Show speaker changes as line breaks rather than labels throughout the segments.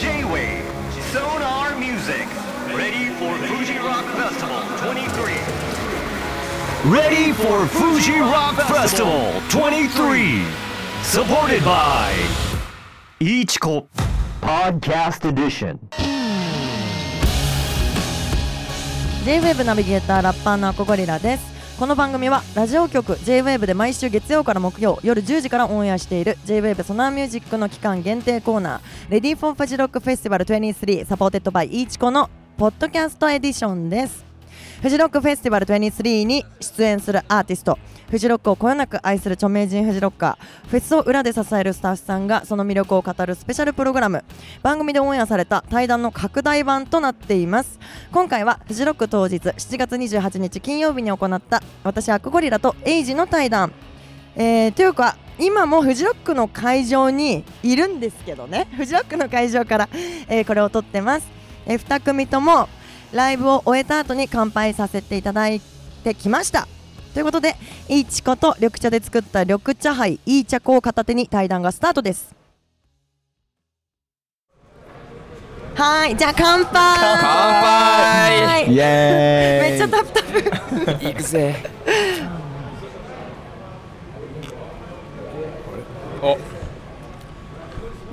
J-Wave Sonar Music Ready for Fuji Rock Festival 23 Ready for Fuji Rock Festival 23 Supported by Ichiko Podcast Edition
J-WAVE ナビゲーターラッパーのアコゴリラですこの番組はラジオ局 J-WAVE で毎週月曜から木曜夜10時からオンエアしている J-WAVE ソナーミュージックの期間限定コーナー Ready for Fuji Rock Festival 23 Supported by iichiko の Podcast Edition です。フジロックフェスティバル23に出演するアーティスト。フジロックをこよなく愛する著名人フジロッカー。フェスを裏で支えるスタッフさんがその魅力を語るスペシャルプログラム。番組でオンエアされた対談の拡大版となっています。今回はフジロック当日7月28日金曜日に行った私あっこゴリラと鋭児の対談。えー、というか今もフジロックの会場にいるんですけどね。フジロックの会場から、えーこれを撮ってます、え2組ともライブを終えた後に乾杯させていただいてきました。ということでいちこと緑茶で作った緑茶杯いい茶粉を片手に対談がスタートです。はいじゃあ乾杯。
乾杯。
イエーイ。
めっちゃタプタプ
行くぜ。お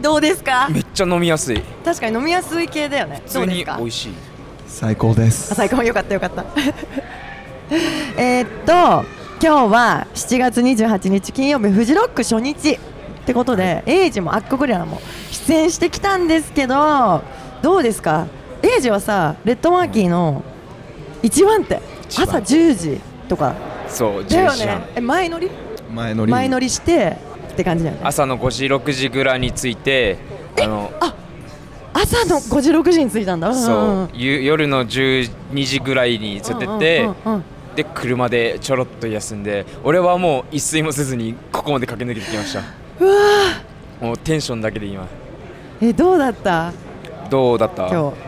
どうですか？
めっちゃ飲みやすい。
確かに飲みやすい系だよね。
普通に美味しい
最高です。
あ最高。よかったよかった。えーっと今日は7月28日金曜日フジロック初日ってことでエイジもアッコグリラも出演してきたんですけどどうですか？エイジはさレッドマーキーの一番手
一番。
朝10時とか。
そう
だよ
10時半
ね。え前乗り？
前乗り。
前乗りしてって感じだよね。
朝の5時6時ぐらいに着いてあの
朝の5時6時に着いたんだ。
そう。ゆ夜の12時ぐらいに連れてって
うんうんうんうん。
で車でちょろっと休んで俺はもう一睡もせずにここまで駆け抜けてきました。
うわ
もうテンションだけで今。
ーえどうだった？
どうだった？
今日。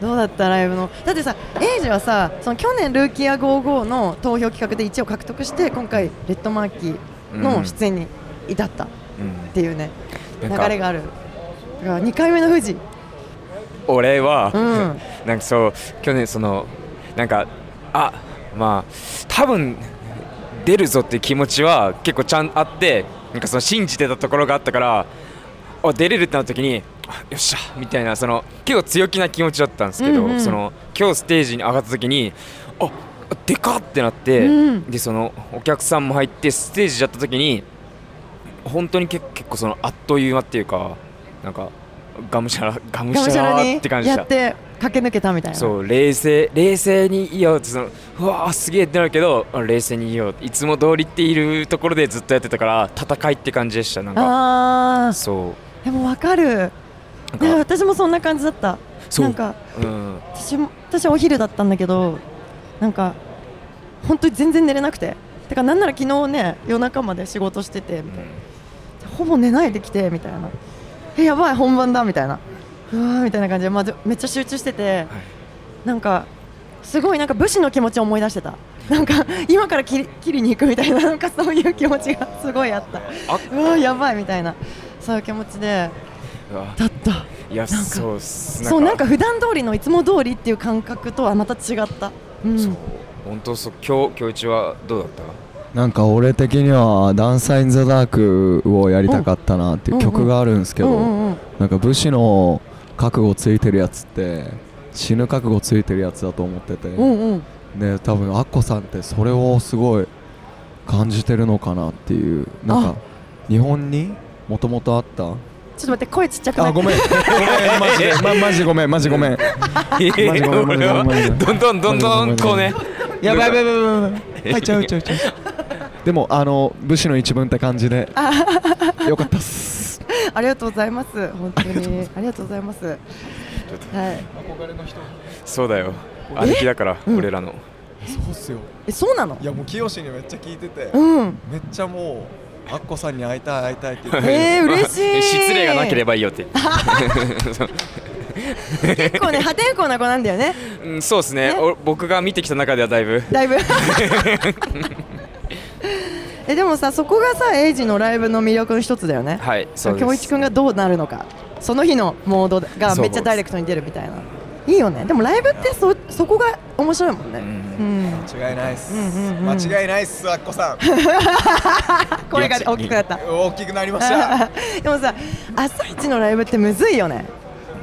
どうだった？ライブの。だってさエイジはさその去年ルーキーア55の投票企画で1を獲得して今回レッドマーキーの出演に至ったっ
うん
ていうね、
なん。か
流れがある。だから2回目の富士。
俺は、
うん。
なんかそう去年そのなんかあまあ多分出るぞっていう気持ちは結構ちゃんあってなんかその信じてたところがあったからあ出れるってなった時にあよっしゃみたいなその結構強気な気持ちだったんですけど、
うんうん。
その今日ステージに上がった時にあでかってなって、
うん。
でそのお客さんも入ってステージやった時に本当に結結構そのあっという間っていうかなんか がむしゃらがむしゃらって感じでした
やって駆け抜けたみたいな。
そう冷静冷静にいいよってそのうわーすげえってなるけどあ冷静にいいよいつも通りっているところでずっとやってたから戦いって感じでしたなんか。
ああ
そう。
でも分かる。
か。
私もそんな感じだった。なんか
うん。
私も私はお昼だったんだけどなんか本当に全然寝れなくて。てかなんなら昨日ね夜中まで仕事しててみたいなほぼ寝ないで来てみたいな。えやばい本番だみたいな。うわーみたいな感じで、まあ、でめっちゃ集中してて、なんかすごいなんか武士の気持ちを思い出してた。なんか今から切り切りに行くみたいななんかそういう気持ちがすごいあった。
あ
うわーやばいみたいな。そういう気持ちでだった。
いや
なんか
そう
そうなんか普段通りのいつも通りっていう感覚とはまた違った、うん、
そう。本当そう今日今日一はどうだった？
なんか俺的には「ダンサイン・ザ・ダーク」をやりたかったなっていう曲があるんですけど、なんか武士の覚悟ついてるやつって死ぬ覚悟ついてるやつだと思ってて、で多分アッコさんってそれをすごい感じてるのかなっていうなんか日本にもともとあった？
ちょっと待って声ちっちゃくない？
あごめん。ごめんマジで、ま、マジごめんマジごめん。
い
マジごめん マジごめんマジごめん
どんどんどんどんこうね。
やばいやばいやばいやばい。入っ ちゃう入っちゃう入っちゃうでもあの武士の一文って感じで。よかったっす。
ありがとうございます。本当に。ありがとうございます。はい。
そうだよ。兄貴だから
うん。
俺らの。
そうっすよ。
えそうなの？
いやもう清にめっちゃ聞いてて。
うん。
めっちゃもうアッコさんに会いたい会いたいって言って
えー、嬉しい。
失礼がなければいいよって。
結構ね破天荒な子なんだよね。
うんそうですね。
ね。
お僕が見てきた中ではだいぶ。
だいぶええでもさそこがさエイジのライブの魅力の一つだよね。
はいそうです。
京一くんがどうなるのかその日のモードがめっちゃダイレクトに出るみたいな。いいよね。でもライブってそそこが面白いもんね。
うん
うん
間違いないっす、
うんうんうん
間違いないっすあっこさん。
声が大きくなった。
大きくなりました。
でもさ朝一のライブってむずいよね。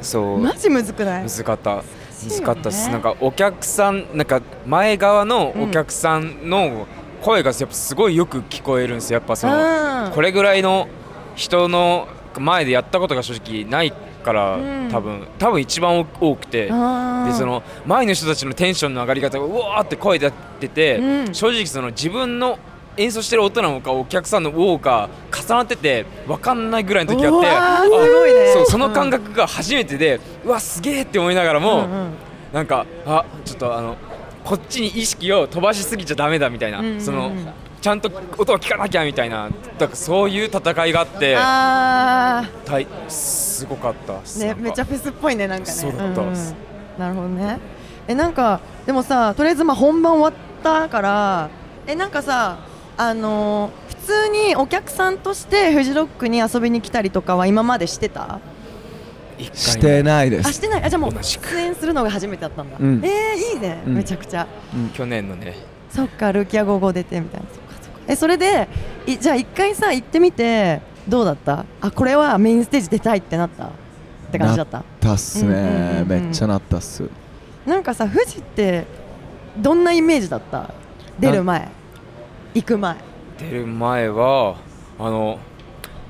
そう。
マジむずくない？
難かった。難かったです。なんかお客さんなんか前側のお客さんの声がやっぱすごいよく聞こえるんですよ。やっぱその
うん。
これぐらいの人の前でやったことが正直ないから、
うん。
多分多分一番多くて。でその前の人たちのテンションの上がり方がうわーって声出てて、
うん。
正直その自分の演奏してる音なのかお客さんのウォーが重なってて分かんないぐらいの時があって
ね。
そうその感覚が初めてで、うわすげえって思いながらも、
うんうん。
なんかあちょっとあのこっちに意識を飛ばしすぎちゃダメだみたいな、
うんうんうん。
そのちゃんと音を聞かなきゃみたいな。だからそういう戦いがあって
あ
たいすごかったっす。
ーねめっちゃフェスっぽいねなんかね。
そうだった
んん。なるほどね。えなんかでもさとりあえずまあ本番終わったからえなんかさあのー普通にお客さんとしてフジロックに遊びに来たりとかは今までしてた？
してないです。
あしてない。あじゃあもう出演するのが初めてだったんだ、
うん。
えー、いいね、
うん。
めちゃくちゃ。
去年のね。
そっかルーキア55出てみたいな。そっかそっか。えそれでいじゃあ一回さ行ってみてどうだった？あこれはメインステージ出たいってなった？って感じだった？
たっす
うんうんうんうん。
ねめっちゃなったっす。
なんかさ富士ってどんなイメージだった？出る前。行く前。
出る前はあの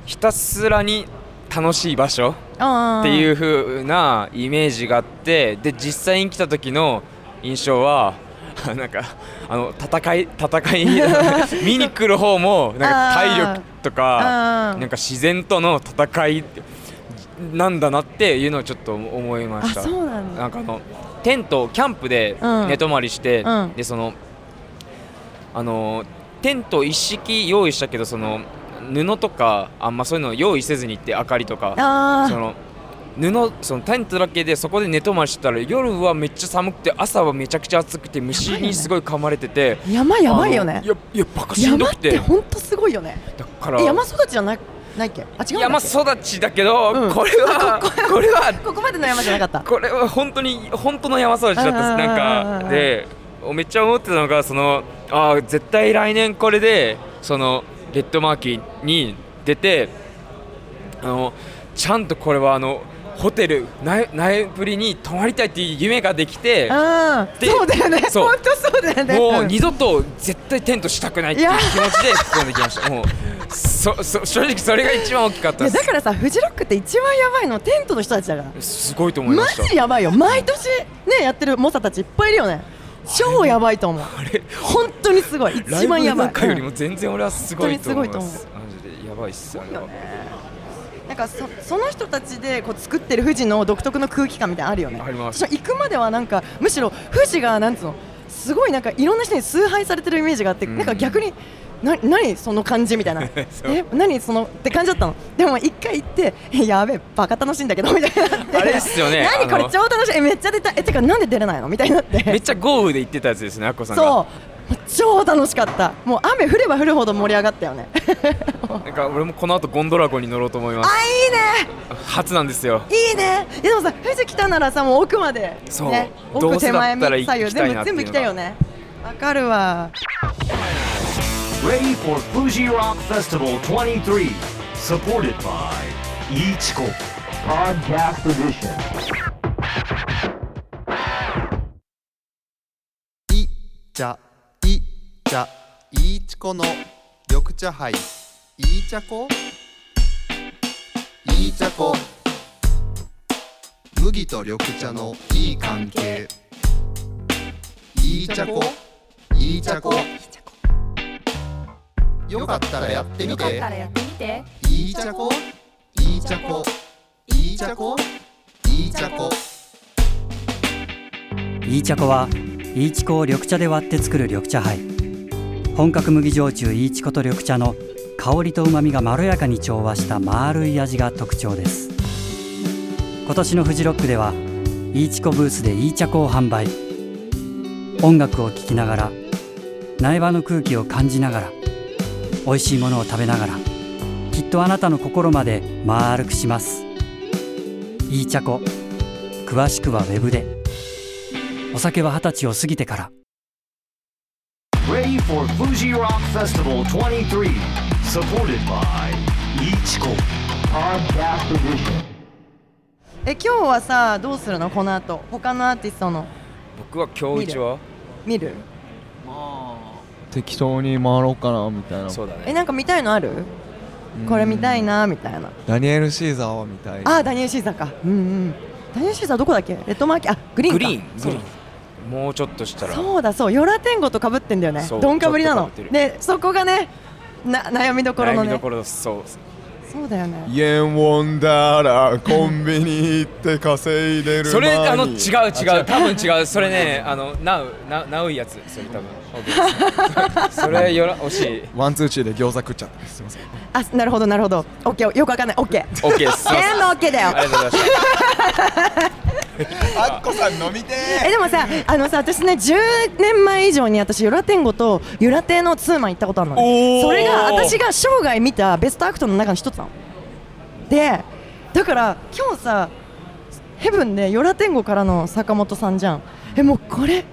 ひたすらに楽しい場所
あ
っていうう風なイメージがあってで実際に来た時の印象は なんかあの戦い戦い 見に来る方もなんか体力とかなんか自然との戦いなんだなっていうのをちょっと思いま
あ
した。
なんだ。
なんかあのテントキャンプで
うん。
寝泊まりして、
うん。
でそのあのテント一式用意したけどその布とかあんまそういうの用意せずに行って明かりとか。その布そのテントだけでそこで寝泊まりしてたら夜はめっちゃ寒くて朝はめちゃくちゃ暑くて虫にすごい噛まれてて。
山やばいよね。
いやいやバカしんど
山
く
ってて本当すごいよね。
だから
え山育ちじゃなないっけ？あ違う
山育ちだけど、
うん。
これはこれは
ここまでの山じゃなかった。
これは本当に本当の山育ちだったなんかでめっちゃ思ってたのがそのあー絶対来年これでそのレッドマーキーに出てあのちゃんとこれはあのホテルナイナイプリに泊まりたいっていう夢ができて
そうだよね。
そう。
本当そうだよね。
もうん二度と絶対テントしたくないっていう気持ちでここに来ました。もうそそ正直それが一番大きかった
だからさフジロックって一番やばいのはテントの人たちだから。
すごいと思い
マ
ました。
ジやばいよ。毎年ねやってる猛者たちいっぱいいるよね超やばいと思う。
あれ？
本当にすごい。一番やばい。
なんかより
うん
も全然俺はすごいと思います。
本
マジでやばいっすあれは
なんかそその人たちでこう作ってる富士の独特の空気感みたいなのあるよね。
あります。
行くまではなんかむしろ富士がなんつうのすごいなんかいろんな人に崇拝されてるイメージがあって、
うん。
なんか逆にな何その感じみたいな。え何そのって感じだったの。でも一回行ってえやべえバカ楽しいんだけどみたいにな
あれっすよね。
何これ超楽しい。えめっちゃ出た。いえてかなんで出れないの？みたいになって。
めっちゃ豪雨で言ってたやつですねアッコさんが。
超楽しかった。もう雨降れば降るほど盛り上がったよね。
なんか俺もこの後ゴンドラ号に乗ろうと思います。
あいいね。
初なんですよ。
いいね。いやでもさ富士来たならさもう奥まで
そう。
ね、奥手前左右全部全部来たよね。わかるわ
Ready for Fuji Rock Festival 23. Supported by Ichiko Podcast Edition.
い茶い茶いちこの緑茶杯い茶こい茶こ麦と緑茶のいい関係い茶こい茶こよかったらやってみて。
やってみて。
い茶こい茶こい茶こい茶こ
いい茶粉はいいちこを緑茶で割って作る緑茶杯。本格麦焼酎いいちこと緑茶の香りと旨みがまろやかに調和した丸い味が特徴です。今年のフジロックではいいちこブースでいい茶粉を販売。音楽を聴きながら苗場の空気を感じながら美味しいものを食べながらきっとあなたの心まで丸くします。いいちゃこ詳しくはウェブで。お酒は二十歳を過ぎてから。
Ready for Fuji Rock Festival 23. Supported by Ichiko. Podcast Edition.
え今日はさどうするの？この後。他のアーティストの。
僕は今日一は？
見る？
適当に回ろうかなみたいな。
そうだね。
えなんか見たいのある？これ見たいなみたいな。
ダニエル・シーザーは見たい
あーダニエル・シーザーか。うんうん。ダニエル・シーザーどこだっけ？レッドマーキー？あグリーンか。
グリーング
そう
リーン。もうちょっとしたら。
そうだそう。ヨラ天狗とかぶってんだよね。
そう。
どんかぶりなの。でそこがねな悩みどころのね。
悩みどころだそう
そうだよね。
イエン・ウォンダーラコンビニ行って稼いでる
それあの違う違う。多分違う。それね あのナウナナウいやつ。それ多分。それよら惜しい。
ワンツーチーで餃子食っちゃったすいません。
あなるほどなるほど。オッケーよくわかんない。オッケー。
OK です。
全部オッケーだよ。
ありがとうございました
あっこさん飲みて
えでもさあのさ私ね10年前以上に私ヨラ天狗とヨラ亭のツーマン行ったことあるのね。それが私が生涯見たベストアクトの中の一つなの。でだから今日さヘブンでヨラ天狗からの坂本さんじゃん。えもうこれ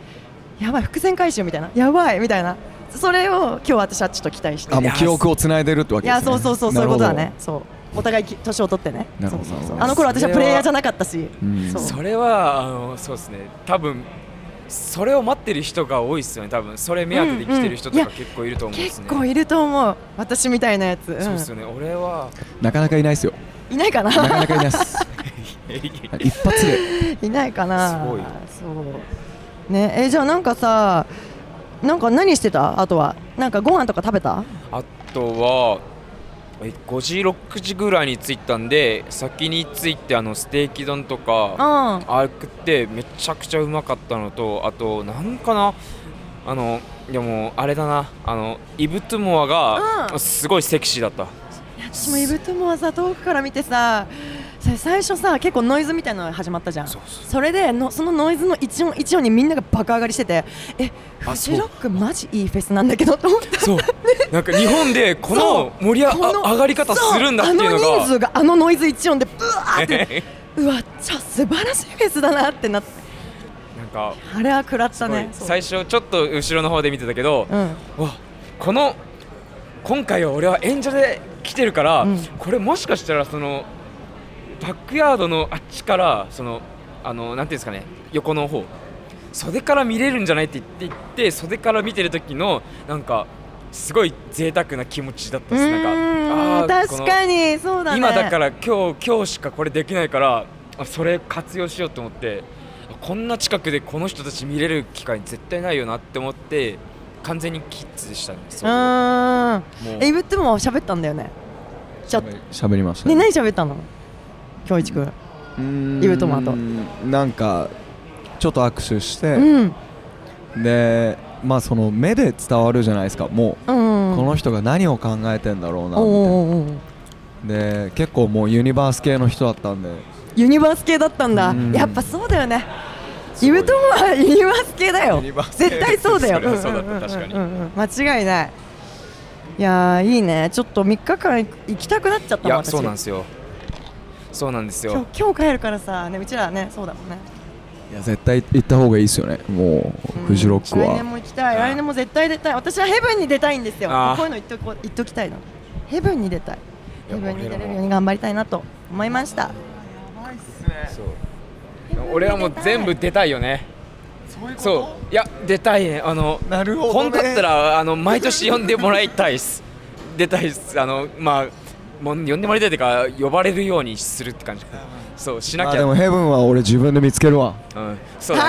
やばい伏線回収みたいな。やばいみたいな。それを今日私はちょっと期待して。
あもう記憶をつないでるってわ
い
けですね。
やそうそうそうそういうことだね。そうお互いき年を取ってね。そうそうそう。あの頃私はプレイヤーじゃなかったし。
うん。
そ
れはあのそうですね。多分それを待ってる人が多いですよね。多分それ目当てで来てる人とか結構いると思うんですね。
結構いると思う。私みたいなやつ、うん。
そうですよね。俺は
なかなかいないですよ。
いないかな。
なかなかいないです。一発で。
いないかな。
すごい。
そう。ね。えじゃあなんかさなんか何してた？あとは。なんかご飯とか食べた？
あとはえ5時6時ぐらいに着いたんで先に着いてあのステーキ丼とか
うん。
あれ食ってめちゃくちゃうまかったのとあとなんかなあのでもあれだなあのイブ・トゥモアが
うん。
すごいセクシーだった。
私もイブトゥモはさ遠くから見てさそれ最初さ結構ノイズみたいなのが始まったじゃん。
そ
れでのそのノイズの一音一音にみんなが爆上がりしててえ
あ
フジロックマジいいフェスなんだけどと思って
そう。なんか日本でこの盛り上がり方するんだっていうの
そうあの人
が
数があのノイズ一音でブワーってうわちょ素晴らしいフェスだなってなって。
なんか
あれは食らったね。
最初ちょっと後ろの方で見てたけど、
うん。
わこの今回は俺は演者で来てるから、
うん。
これもしかしたらそのバックヤードのあっちからそのあのなんていうんですかね横の方。袖から見れるんじゃないって言って言って袖から見てる時のなんかすごい贅沢な気持ちだった
う
です。なんか
ーん
ー
確かにそうだね。
今だから今日今日しかこれできないからあそれ活用しようと思ってあこんな近くでこの人たち見れる機会絶対ないよなって思って完全にキッズでしたね
う
そう。
ー。んえイブっても喋ったんだよね。ちょっと。
喋りました
ね何喋ったの？京一くん
うーん。
イブトマト。
なんかちょっと握手して、
うん。
でまあその目で伝わるじゃないですか。もう、
うん。
この人が何を考えてんだろうなみたで結構もうユニバース系の人だったんで。
ユニバース系だったんだ。
うん。
やっぱそうだよね。イブトモはユニバース系だよ。絶対そうだよ。間違いない。いやーいいね。ちょっと3日間行きたくなっちゃったもん私。
いやそうなんですよそうなんです
今
よ
日今日帰るからさねうちらねそうだもんね。
いや絶対行った方がいいですよね。もうフジロック
来年
は
も行きたい。来年も絶対出たい。私はヘブンに出たいんですよ。こういうの言っとこう言っときたいの。ヘブンに出たい。
いや
ヘブンに出れるように頑張りたいなと思いました。
そう俺はもう全部出たいよね。そう。いや出たいね。あの
なるほ
本当だったらあの毎年呼んでもらいたいっす。出たいっす。あのまあもう呼んでもらいたいというか呼ばれるようにするって感じ。そうしなきゃ。
まあでもヘブンは俺自分で見つけるわ。
うん。そうね。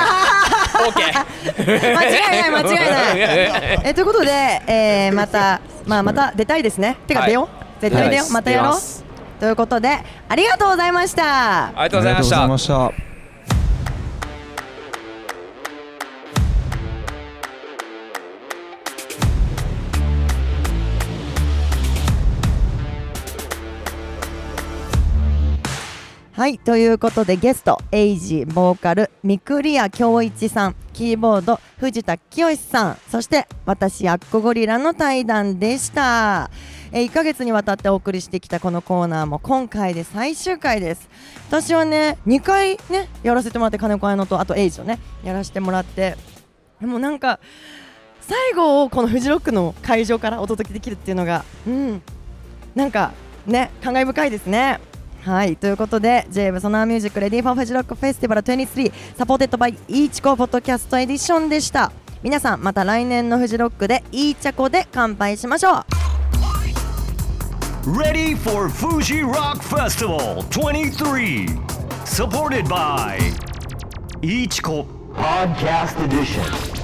オーケー。
間違いない間違いない。えということで、えー、またまあ また出たいですね。てか
はい
出よう、絶対出よう、
はい。
またやろう。ということでありがとうございました。
ありがとうございました
はいということでゲストエイジボーカルミクリア恭一さんキーボード藤田清さんそして私アッコゴリラの対談でした。え1ヶ月にわたってお送りしてきたこのコーナーも今回で最終回です。私はね2回ねやらせてもらって金子彩乃とあとエイジをねやらせてもらってでもなんか最後をこのフジロックの会場からお届けできるっていうのがうんなんかね感慨深いですね。はいということで j w ソナーミュージックレディーフォーフジロックフェスティバル23サポーテッドバイイーチコポッドキャストエディションでした皆さんまた来年のフジロックでいいちこで乾杯しましょう
Ready for Fuji Rock Festival 23. Supported by iichiko Podcast Edition.